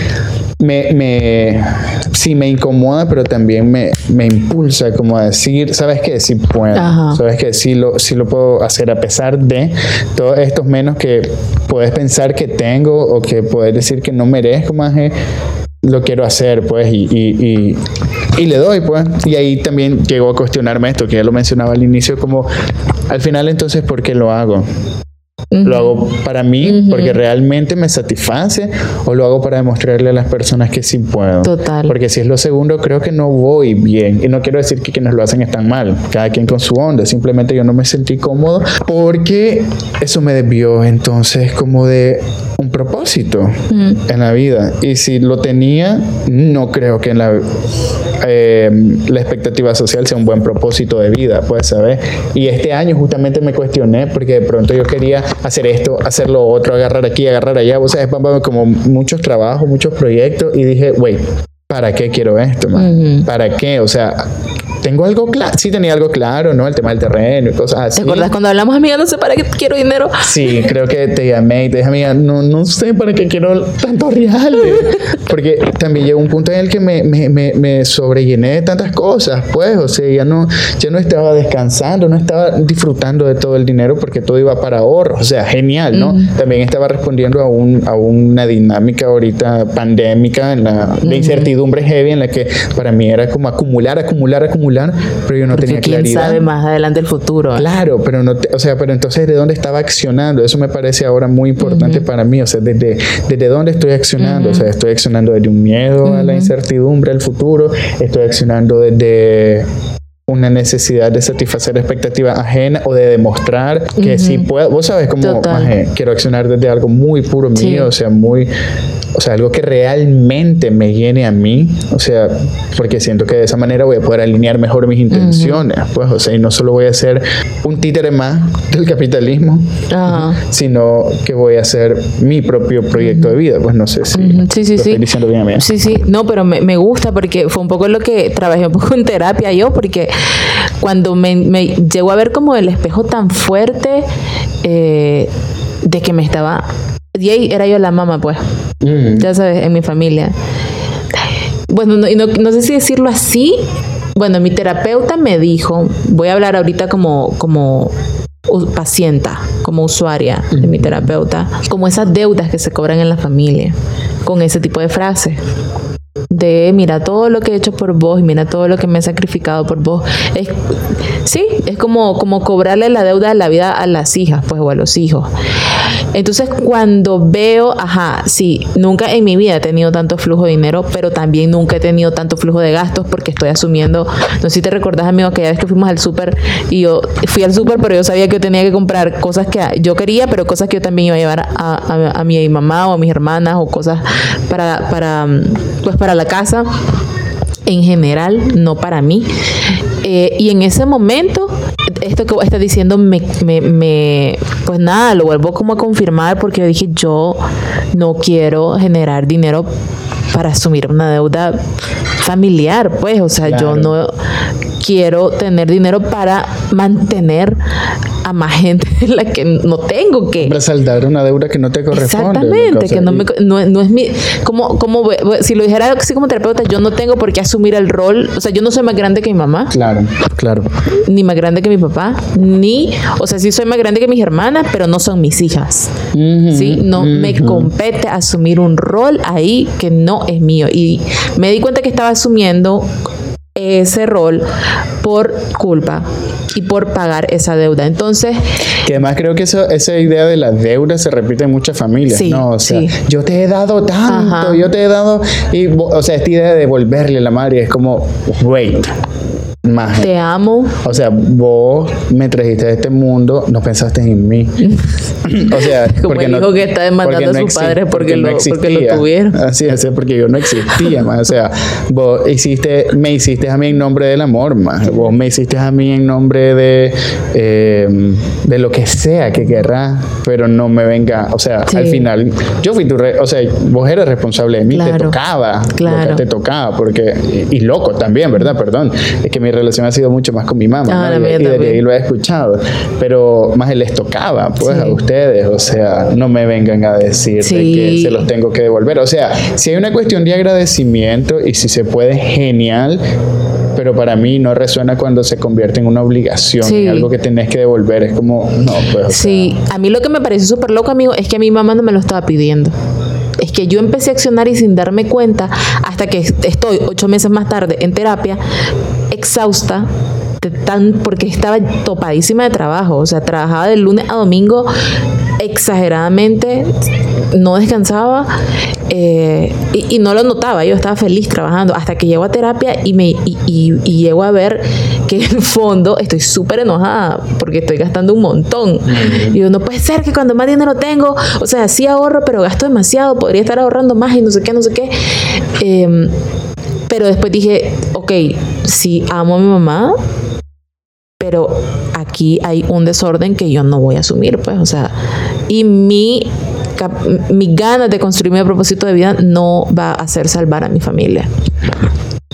me, me, sí me incomoda, pero también me, me impulsa como a decir, ¿sabes qué? Sí puedo, ¿sabes qué? Sí lo, sí lo puedo hacer a pesar de todos estos menos que puedes pensar que tengo o que puedes decir que no merezco más. lo quiero hacer, pues, y, y, y, le doy, pues. Y ahí también llegó a cuestionarme esto, que ya lo mencionaba al inicio, como, al final entonces, ¿por qué lo hago? ¿Lo hago para mí porque realmente me satisface o lo hago para demostrarle a las personas que sí puedo? Total. Porque si es lo segundo, creo que no voy bien. Y no quiero decir que quienes lo hacen están mal, cada quien con su onda. Simplemente yo no me sentí cómodo porque eso me desvió entonces como de un propósito en la vida. Y si lo tenía, no creo que en la, eh, la expectativa social sea un buen propósito de vida, pues, ¿sabes? Y este año justamente me cuestioné porque de pronto yo quería hacer esto, hacer lo otro, agarrar aquí, agarrar allá, o sea, como muchos trabajos, muchos proyectos y dije, wait, ¿para qué quiero esto? ¿Para qué? O sea, tengo algo claro, sí tenía algo claro, ¿no? El tema del terreno y cosas así. ¿Te acuerdas cuando hablamos, amiga, no sé para qué quiero dinero? Sí, creo que te llamé y te dije, amiga, no, no sé para qué quiero tanto real. Porque también llegó un punto en el que me, me, me, me, sobrellené de tantas cosas, pues, o sea, ya no, ya no estaba descansando, no estaba disfrutando de todo el dinero porque todo iba para ahorro, o sea, genial, ¿no? También estaba respondiendo a, un, a una dinámica ahorita pandémica, en la, de incertidumbre heavy, en la que para mí era como acumular, acumular, acumular pero yo no tenía quién claridad. sabe más adelante el futuro. Claro, pero no, o sea, pero entonces de dónde estaba accionando, eso me parece ahora muy importante para mí, o sea, desde, desde dónde estoy accionando, o sea, estoy accionando desde un miedo a la incertidumbre al futuro, estoy accionando desde una necesidad de satisfacer expectativas ajenas o de demostrar que sí puedo. Vos sabes cómo quiero accionar desde algo muy puro mío, o sea, muy o sea, algo que realmente me llene a mí, o sea, porque siento que de esa manera voy a poder alinear mejor mis intenciones, pues, o sea, y no solo voy a ser un títere más del capitalismo, sino que voy a hacer mi propio proyecto de vida, pues no sé si sí, sí, sí. estoy diciendo bien a mí. Sí, sí, no, pero me, me, gusta porque fue un poco lo que trabajé un poco en terapia yo, porque cuando me, me llegó a ver como el espejo tan fuerte eh, de que me estaba y ahí era yo la mamá, pues. Mm. Ya sabes, en mi familia. Bueno, no, no, sé si decirlo así. Bueno, mi terapeuta me dijo, voy a hablar ahorita como, como pacienta, como usuaria de mi terapeuta, como esas deudas que se cobran en la familia, con ese tipo de frases de mira todo lo que he hecho por vos y mira todo lo que me he sacrificado por vos. Es, sí, es como, como cobrarle la deuda de la vida a las hijas, pues, o a los hijos. Entonces, cuando veo, ajá, sí, nunca en mi vida he tenido tanto flujo de dinero, pero también nunca he tenido tanto flujo de gastos porque estoy asumiendo, no sé si te recordás, amigo, que ya vez que fuimos al súper y yo fui al súper, pero yo sabía que yo tenía que comprar cosas que yo quería, pero cosas que yo también iba a llevar a, a, mi mamá o a mis hermanas o cosas para, para, pues para la casa en general, no para mí. Eh, y en ese momento, esto que está diciendo me, me, pues nada, lo vuelvo como a confirmar porque yo dije, yo no quiero generar dinero para asumir una deuda familiar, pues, o sea, yo no quiero tener dinero para mantener a más gente en la que no tengo que. Para saldar una deuda que no te corresponde. Exactamente, que no, me, no, es mi. Como, como, si lo dijera así como terapeuta, yo no tengo por qué asumir el rol. O sea, yo no soy más grande que mi mamá. Claro, claro. Ni más grande que mi papá, ni. O sea, sí soy más grande que mis hermanas, pero no son mis hijas. ¿Sí? No me compete asumir un rol ahí que no es mío. Y me di cuenta que estaba asumiendo ese rol por culpa y por pagar esa deuda. Entonces... Que además creo que eso, esa idea de la deuda se repite en muchas familias, ¿no? O sea, yo te he dado tanto, yo te he dado... Y, o sea, esta idea de devolverle la madre es como, wait, te amo. O sea, vos me trajiste a este mundo, no pensaste en mí. o sea, como porque el hijo que está demandando a sus padres porque, lo, porque lo tuvieron. Así es, porque yo no existía, más. O sea, vos hiciste, me hiciste a mí en nombre del amor, más. Vos me hiciste a mí en nombre de, eh, de lo que sea que querrás, pero no me venga, o sea, al final, yo fui tu, o sea, vos eres responsable de mí, te tocaba, claro. te tocaba, porque, y, loco también, ¿verdad? Perdón, es que mi relación ha sido mucho más con mi mamá, Ah, y, también. ahí lo he escuchado. Pero más les tocaba, pues, Sí. a ustedes. O sea, no me vengan a decir de Sí. que se los tengo que devolver. O sea, si hay una cuestión de agradecimiento y si se puede, genial. Pero para mí no resuena cuando se convierte en una obligación, Sí. en algo que tenés que devolver. Es como, no, pues. o sea, Sí, a mí lo que me pareció súper loco, amigo, es que a mi mamá no me lo estaba pidiendo. Es que yo empecé a accionar y sin darme cuenta, hasta que estoy ocho meses más tarde en terapia, exhausta, tan, porque estaba topadísima de trabajo. O sea, trabajaba de lunes a domingo exageradamente, no descansaba eh, y, y no lo notaba. Yo estaba feliz trabajando hasta que llego a terapia y, me, y, y- y llego a ver que en el fondo estoy súper enojada porque estoy gastando un montón. Y yo, no puede ser que cuando más dinero tengo, o sea, sí ahorro, pero gasto demasiado, podría estar ahorrando más y no sé qué, no sé qué. Em, pero después dije, ok, sí amo a mi mamá, pero aquí hay un desorden que yo no voy a asumir, pues, o sea, y mi, cap- mi ganas de construir mi propósito de vida no va a hacer salvar a mi familia.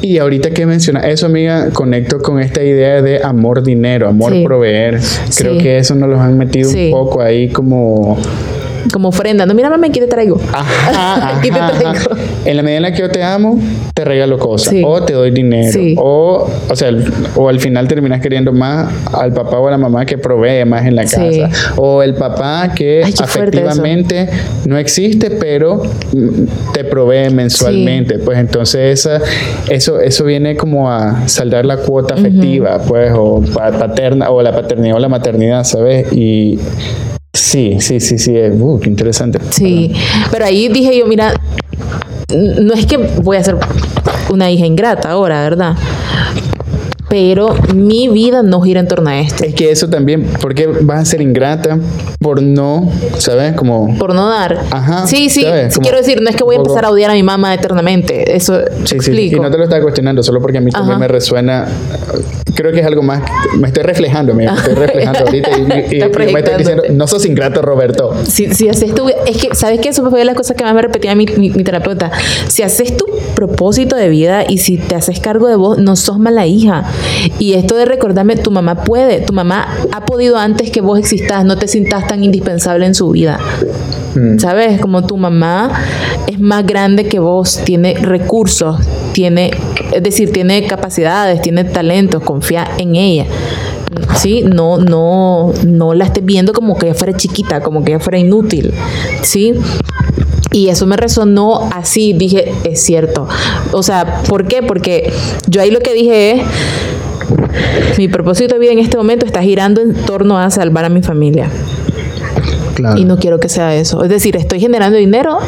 Y ahorita que menciona eso, amiga, conecto con esta idea de amor dinero, amor Sí. proveer. Creo Sí. que eso nos los han metido Sí. un poco ahí como Como ofrenda, no, mira, mamá, aquí te traigo. Ajá, Aquí te traigo. ajá. En la medida en la que yo te amo, te regalo cosas. Sí. O te doy dinero. Sí. O, o sea, o al final terminas queriendo más al papá o a la mamá que provee más en la Sí. casa. O el papá que Ay, afectivamente no existe, pero mm, te provee mensualmente. Pues entonces esa, eso, eso viene como a saldar la cuota afectiva, pues, o pa- paterna, o la paternidad o la maternidad, ¿sabes? Y sí, sí, sí, sí. Uh, qué interesante. Sí, pero ahí dije yo, mira, no es que voy a ser una hija ingrata ahora, ¿verdad? Pero mi vida no gira en torno a esto. Es que eso también, porque vas a ser ingrata por no, ¿sabes? Como... Por no dar. Ajá, Sí, sí. ¿sabes? Como Quiero decir, no es que voy a empezar a odiar a mi mamá eternamente. Eso Sí, sí, explico. y no te lo estaba cuestionando, solo porque a mí también me resuena. Creo que es algo más. Me estoy reflejando, me estoy reflejando ahorita y, y- y Estás me estoy diciendo, no sos ingrato, Roberto. Si, si haces tu... Es que, ¿sabes qué? Eso fue de las cosas que más me repetía mi, mi, mi terapeuta. Si haces tu propósito de vida y si te haces cargo de vos, no sos mala hija. Y esto de recordarme, tu mamá puede, tu mamá ha podido antes que vos existas, no te sientas tan indispensable en su vida. Mm. ¿Sabes? Como tu mamá es más grande que vos, tiene recursos, tiene, es decir, tiene capacidades, tiene talentos, confía en ella. ¿Sí? No, no, no la estés viendo como que ella fuera chiquita, como que ella fuera inútil. ¿Sí? Y eso me resonó así, dije, es cierto. O sea, ¿por qué? Porque yo ahí lo que dije es, mi propósito de vida en este momento está girando en torno a salvar a mi familia. Claro. Y no quiero que sea eso. Es decir, estoy generando dinero,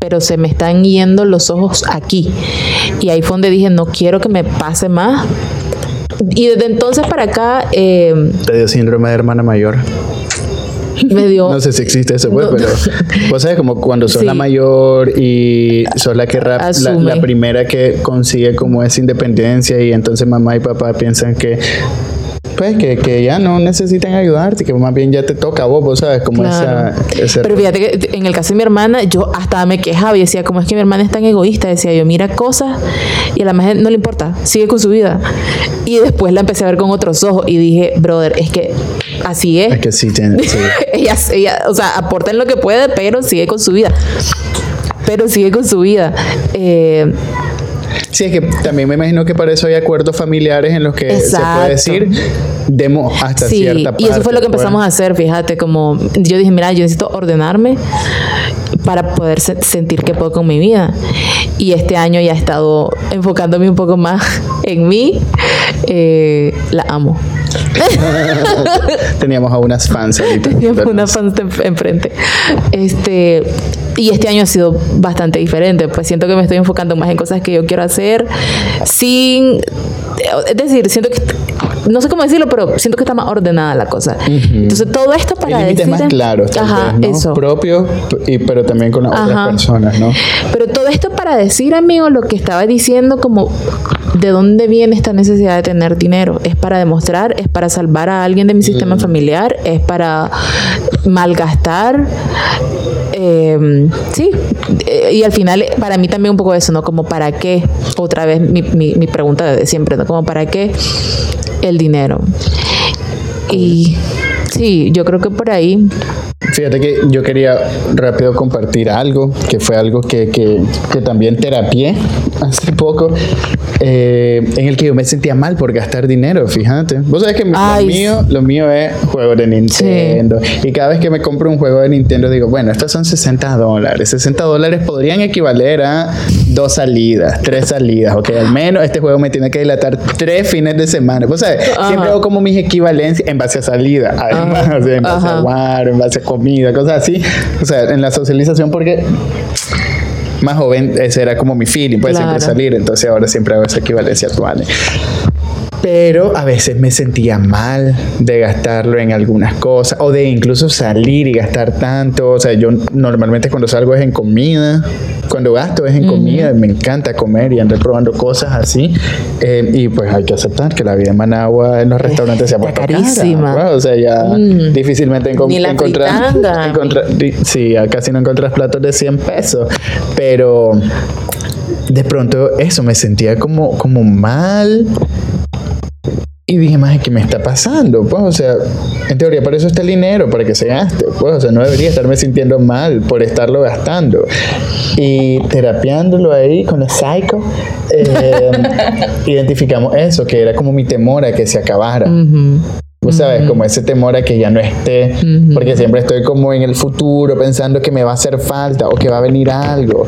pero se me están yendo los ojos aquí. Y ahí fue donde dije, no quiero que me pase más. Y desde entonces para acá eh, Te dio síndrome de hermana mayor. me dio... No sé si existe eso, pues, No. pero vos sabes como cuando sos Sí. la mayor y sos la que rap- la, la primera que consigue como esa independencia y entonces mamá y papá piensan que pues que, que ya no necesitan ayudarte, que más bien ya te toca a vos, vos sabes, como Claro. esa, ese Pero fíjate que en el caso de mi hermana, yo hasta me quejaba y decía, ¿cómo es que mi hermana es tan egoísta? Decía yo, mira cosas y a la más no le importa, sigue con su vida. Y después la empecé a ver con otros ojos y dije, brother, es que así es. es que sí, tiene, sí. ella, ella, o sea, aporta en lo que puede, pero sigue con su vida. Pero sigue con su vida. Eh, Sí, es que también me imagino que para eso hay acuerdos familiares en los que Exacto. se puede decir demos hasta sí, cierta parte. y eso fue lo que empezamos pues. a hacer, fíjate, como yo dije, mira, yo necesito ordenarme para poder se- sentir que puedo con mi vida. Y este año ya he estado enfocándome un poco más en mí. Eh, la amo. Teníamos a unas fans ahorita. Teníamos una fan en- enfrente. Este, y este año ha sido bastante diferente. Pues siento que me estoy enfocando más en cosas que yo quiero hacer sin. Es decir, siento que. No sé cómo decirlo, pero siento que está más ordenada la cosa. Entonces, todo esto para decir. más claros, tal Ajá, vez, ¿no? eso. Propios, y, pero también con las Ajá. otras personas, ¿no? Pero todo esto para decir, amigo, lo que estaba diciendo, como de dónde viene esta necesidad de tener dinero. Es para demostrar, es para salvar a alguien de mi sistema familiar, es para malgastar. Em, sí, eh, y al final para mí también un poco eso, ¿no? Como para qué, otra vez mi, mi, mi pregunta de siempre, ¿no? Como para qué el dinero. Y sí, yo creo que por ahí Fíjate que yo quería rápido compartir algo, que fue algo que, que, que también terapié hace poco, eh, en el que yo me sentía mal por gastar dinero, fíjate. Vos sabés que lo mío, lo mío es juego de Nintendo. Y cada vez que me compro un juego de Nintendo digo, bueno, estos son 60 dólares. 60 dólares podrían equivaler a dos salidas, tres salidas. Ok, al menos este juego me tiene que dilatar tres fines de semana. Vos sabés, siempre hago como mis equivalencias en base a salida. Además, en base a jugar, en base a comida, cosas así. O sea, en la socialización porque más joven ese era como mi feeling, puede siempre salir, entonces ahora siempre hago esa equivalencia actual. Pero a veces me sentía mal de gastarlo en algunas cosas o de incluso salir y gastar tanto. O sea, yo normalmente cuando salgo es en comida, cuando gasto es en comida, me encanta comer y andar probando cosas así. Eh, y pues hay que aceptar que la vida en Managua en los restaurantes se ha puesto carísima. O sea, ya mm. difícilmente encontrar. sí, casi no encuentras platos de 100 pesos. Pero de pronto eso me sentía como, como mal y dije, más, ¿qué me está pasando? Pues, o sea, en teoría, para eso está el dinero, para que se gaste. Pues, o sea, no debería estarme sintiendo mal por estarlo gastando. Y terapiándolo ahí con la psycho, eh, identificamos eso, que era como mi temor a que se acabara. Tú sabes, como ese temor a que ya no esté, porque siempre estoy como en el futuro pensando que me va a hacer falta o que va a venir algo,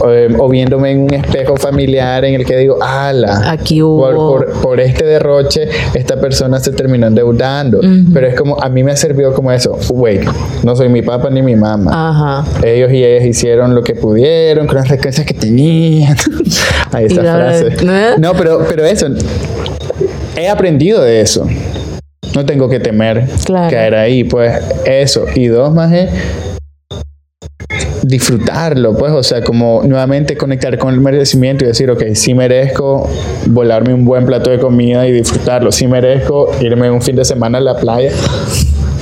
o, eh, viéndome en un espejo familiar en el que digo, ala, aquí hubo... por, este derroche esta persona se terminó endeudando, pero es como, a mí me ha servido como eso, wait, no soy mi papá ni mi mamá, Ajá. ellos y ellas hicieron lo que pudieron con las recursos que tenían, ahí esa frase, no, pero, pero eso, he aprendido de eso no tengo que temer caer ahí, pues eso. Y dos más es disfrutarlo, pues, o sea, como nuevamente conectar con el merecimiento y decir, ok, sí merezco volarme un buen plato de comida y disfrutarlo, sí merezco irme un fin de semana a la playa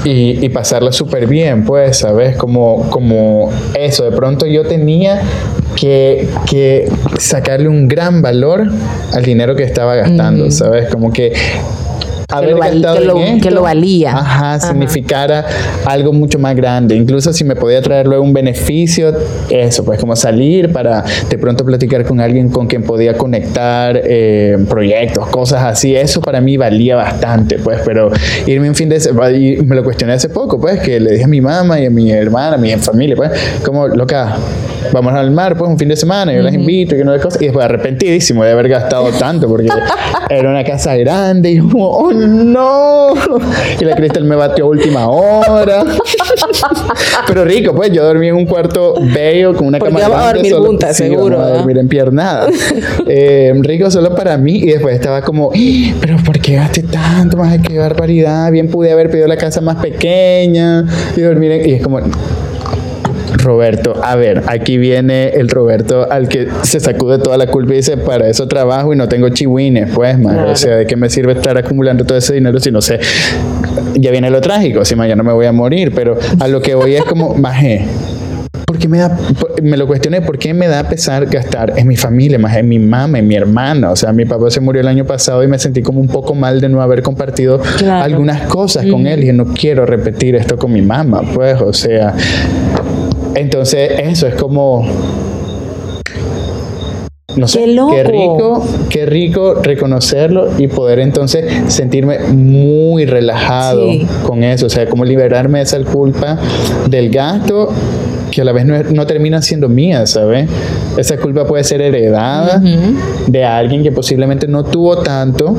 y, y pasarla súper bien, pues, ¿sabes? Como, como eso, de pronto yo tenía que, que, sacarle un gran valor al dinero que estaba gastando, ¿sabes? Como que que lo, valía. Ajá, significara algo mucho más grande. Incluso si me podía traer luego un beneficio, eso, pues como salir para de pronto platicar con alguien con quien podía conectar eh, proyectos, cosas así. Eso para mí valía bastante, pues, pero irme un fin de semana, y me lo cuestioné hace poco, pues, que le dije a mi mamá y a mi hermana, a mi familia, pues, como, loca, vamos al mar, pues, un fin de semana, yo las invito y no de cosas. Y después arrepentidísimo de haber gastado tanto, porque era una casa grande y como, oh, no. Y la Cristel me batió a última hora. Pero rico, pues yo dormí en un cuarto bello con una cama grande. a dormir juntas, seguro. a dormir en piernada. Eh, rico solo para mí y después estaba como, ¡Ah! pero ¿por qué gasté tanto? Más qué barbaridad. Bien pude haber pedido la casa más pequeña y dormir en... Y es como, Roberto, a ver, aquí viene el Roberto al que se sacude toda la culpa y dice, para eso trabajo y no tengo chihuines, pues, más. O sea, ¿de qué me sirve estar acumulando todo ese dinero si no sé? Ya viene lo trágico, si mañana me voy a morir, pero a lo que voy es como, majé. Porque me da, me lo cuestioné, ¿por qué me da pesar gastar en mi familia, más en mi mamá, en mi hermana? O sea, mi papá se murió el año pasado y me sentí como un poco mal de no haber compartido algunas cosas con él y no quiero repetir esto con mi mamá, pues, o sea, entonces, eso es como. No sé, qué, rico, qué rico reconocerlo y poder entonces sentirme muy relajado con eso, o sea, como liberarme de esa culpa del gasto que a la vez no, termina siendo mía, ¿sabes? Esa culpa puede ser heredada de alguien que posiblemente no tuvo tanto,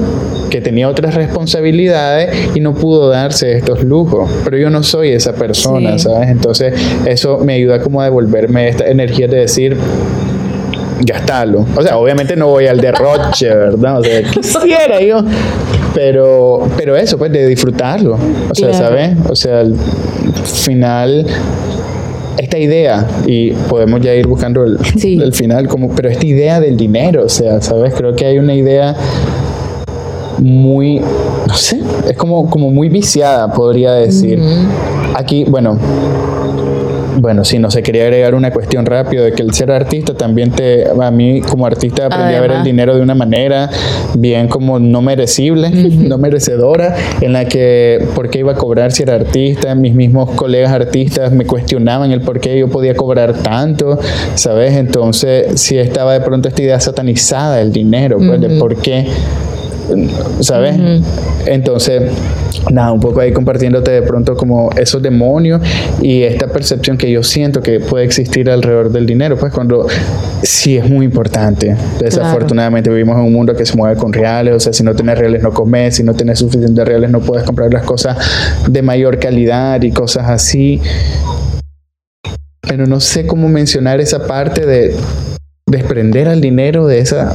que tenía otras responsabilidades y no pudo darse estos lujos, pero yo no soy esa persona, ¿sabes? Entonces eso me ayuda como a devolverme esta energía de decir, gastarlo. O sea, obviamente no voy al derroche, ¿verdad? O sea, quisiera yo. Pero, pero eso, pues, de disfrutarlo. O sea, ¿sabes? O sea, al final esta idea, y podemos ya ir buscando el, el, final, como, pero esta idea del dinero, o sea, ¿sabes? Creo que hay una idea muy, no sé, es como, como muy viciada, podría decir. Aquí, bueno, bueno, sí, no sé, quería agregar una cuestión rápido de que el ser artista también te, a mí como artista aprendí a ver el dinero de una manera bien como no merecible, no merecedora, en la que por qué iba a cobrar si era artista, mis mismos colegas artistas me cuestionaban el por qué yo podía cobrar tanto, ¿sabes? Entonces, si estaba de pronto esta idea satanizada del dinero, pues, de por qué ¿sabes? Entonces, nada, un poco ahí compartiéndote de pronto como esos demonios y esta percepción que yo siento que puede existir alrededor del dinero, pues cuando sí es muy importante. Desafortunadamente vivimos en un mundo que se mueve con reales, o sea, si no tienes reales no comes, si no tienes suficientes reales no puedes comprar las cosas de mayor calidad y cosas así. Pero no sé cómo mencionar esa parte de desprender al dinero de esa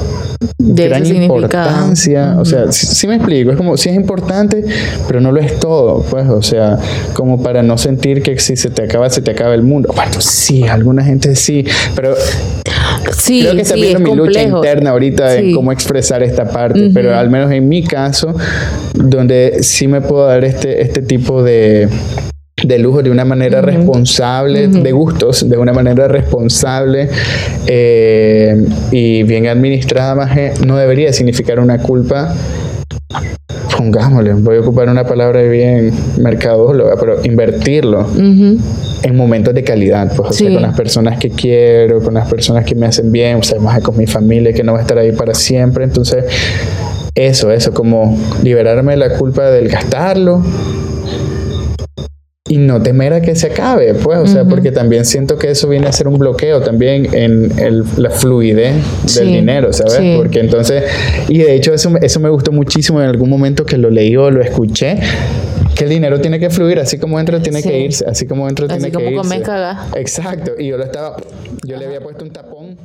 gran importancia. O sea, si me explico, es como si es importante, pero no lo es todo, pues, o sea, como para no sentir que si se te acaba, se te acaba el mundo. Bueno, sí, alguna gente sí, pero sí, creo que está viendo mi lucha interna ahorita en cómo expresar esta parte, pero al menos en mi caso, donde sí me puedo dar este, este tipo de de lujo de una manera responsable, de gustos, de una manera responsable eh, y bien administrada, más no debería significar una culpa. Pongámosle, voy a ocupar una palabra bien mercadóloga, pero invertirlo en momentos de calidad, pues, o sea, con las personas que quiero, con las personas que me hacen bien, o sea, más con mi familia que no va a estar ahí para siempre. Entonces, eso, eso, como liberarme de la culpa del gastarlo, y no temer a que se acabe, pues, o sea, porque también siento que eso viene a ser un bloqueo también en la fluidez del dinero, ¿sabes? Porque entonces, y de hecho eso, eso me gustó muchísimo en algún momento que lo leí o lo escuché, que el dinero tiene que fluir, así como entra tiene que irse, así como entra tiene que irse. Así como caga. Exacto, y yo lo estaba, yo le había puesto un tapón